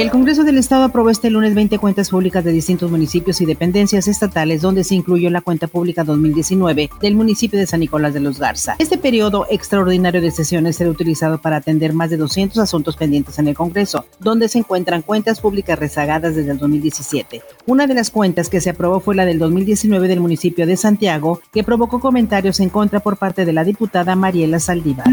El Congreso del Estado aprobó este lunes 20 cuentas públicas de distintos municipios y dependencias estatales, donde se incluyó la cuenta pública 2019 del municipio de San Nicolás de los Garza. Este periodo extraordinario de sesiones será utilizado para atender más de 200 asuntos pendientes en el Congreso, donde se encuentran cuentas públicas rezagadas desde el 2017. Una de las cuentas que se aprobó fue la del 2019 del municipio de Santiago, que provocó comentarios en contra por parte de la diputada Mariela Saldívar.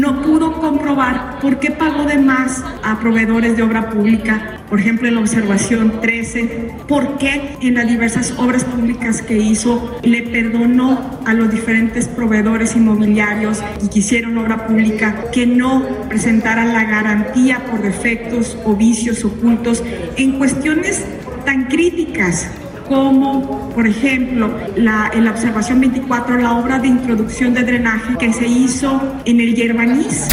Por qué pagó de más a proveedores de obra pública por ejemplo, en la observación 13, por qué en las diversas obras públicas que hizo le perdonó a los diferentes proveedores inmobiliarios que hicieron obra pública que no presentaran la garantía por defectos o vicios ocultos en cuestiones tan críticas como, por ejemplo, la, en la observación 24, la obra de introducción de drenaje que se hizo en el Yerbanís.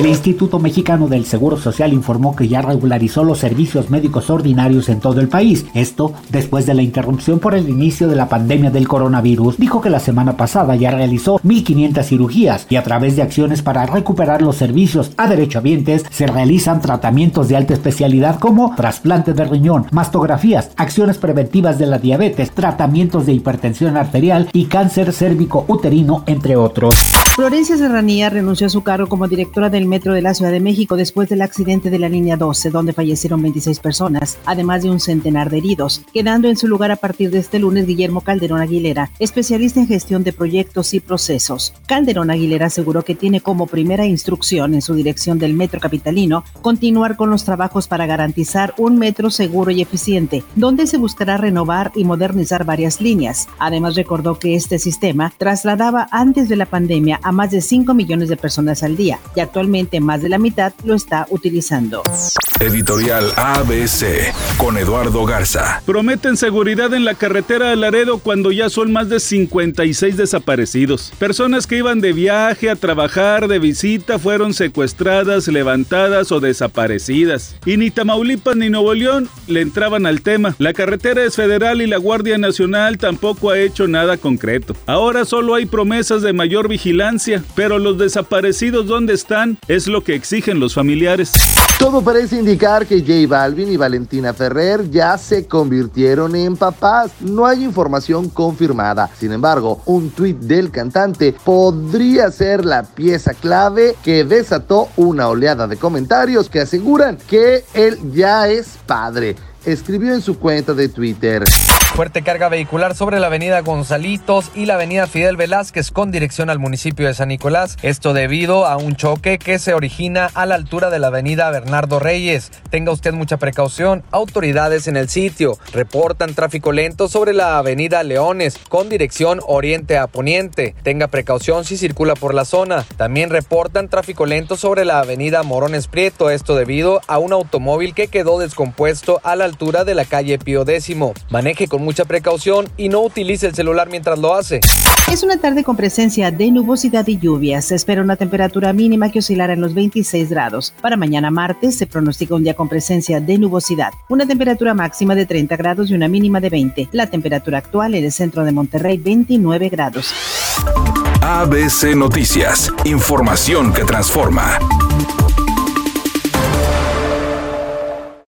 El Instituto Mexicano del Seguro Social informó que ya regularizó los servicios médicos ordinarios en todo el país. Esto después de la interrupción por el inicio de la pandemia del coronavirus. Dijo que la semana pasada ya realizó 1.500 cirugías y a través de acciones para recuperar los servicios a derechohabientes se realizan tratamientos de alta especialidad como trasplante de riñón, mastografías, acciones preventivas de la diabetes, tratamientos de hipertensión arterial y cáncer cérvico uterino, entre otros. Florencia Serranía renunció a su cargo como directora del Metro de la Ciudad de México después del accidente de la línea 12, donde fallecieron 26 personas, además de un centenar de heridos, quedando en su lugar a partir de este lunes Guillermo Calderón Aguilera, especialista en gestión de proyectos y procesos. Calderón Aguilera aseguró que tiene como primera instrucción en su dirección del Metro Capitalino continuar con los trabajos para garantizar un metro seguro y eficiente, donde se buscará renovar y modernizar varias líneas. Además recordó que este sistema trasladaba antes de la pandemia a más de 5 millones de personas al día y actualmente más de la mitad lo está utilizando. Editorial ABC con Eduardo Garza. Prometen seguridad en la carretera de Laredo cuando ya son más de 56 desaparecidos. Personas que iban de viaje a trabajar, de visita, fueron secuestradas, levantadas o desaparecidas. Y ni Tamaulipas ni Nuevo León le entraban al tema. La carretera es federal y la Guardia Nacional tampoco ha hecho nada concreto. Ahora solo hay promesas de mayor vigilancia, pero los desaparecidos ¿dónde están? Es lo que exigen los familiares. Todo parece que J Balvin y Valentina Ferrer ya se convirtieron en papás. No hay información confirmada. Sin embargo, un tuit del cantante podría ser la pieza clave que desató una oleada de comentarios que aseguran que él ya es padre. Escribió en su cuenta de Twitter. Fuerte carga vehicular sobre la avenida Gonzalitos y la avenida Fidel Velázquez con dirección al municipio de San Nicolás. Esto debido a un choque que se origina a la altura de la avenida Bernardo Reyes. Tenga usted mucha precaución. Autoridades en el sitio reportan tráfico lento sobre la avenida Leones con dirección oriente a poniente. Tenga precaución si circula por la zona. También reportan tráfico lento sobre la avenida Morones Prieto. Esto debido a un automóvil que quedó descompuesto a la altura de la calle Pío X. Maneje con mucha precaución y no utilice el celular mientras lo hace. Es una tarde con presencia de nubosidad y lluvias. Se espera una temperatura mínima que oscilará en los 26 grados. Para mañana martes se pronostica un día con presencia de nubosidad. Una temperatura máxima de 30 grados y una mínima de 20. La temperatura actual en el centro de Monterrey 29 grados. ABC Noticias. Información que transforma.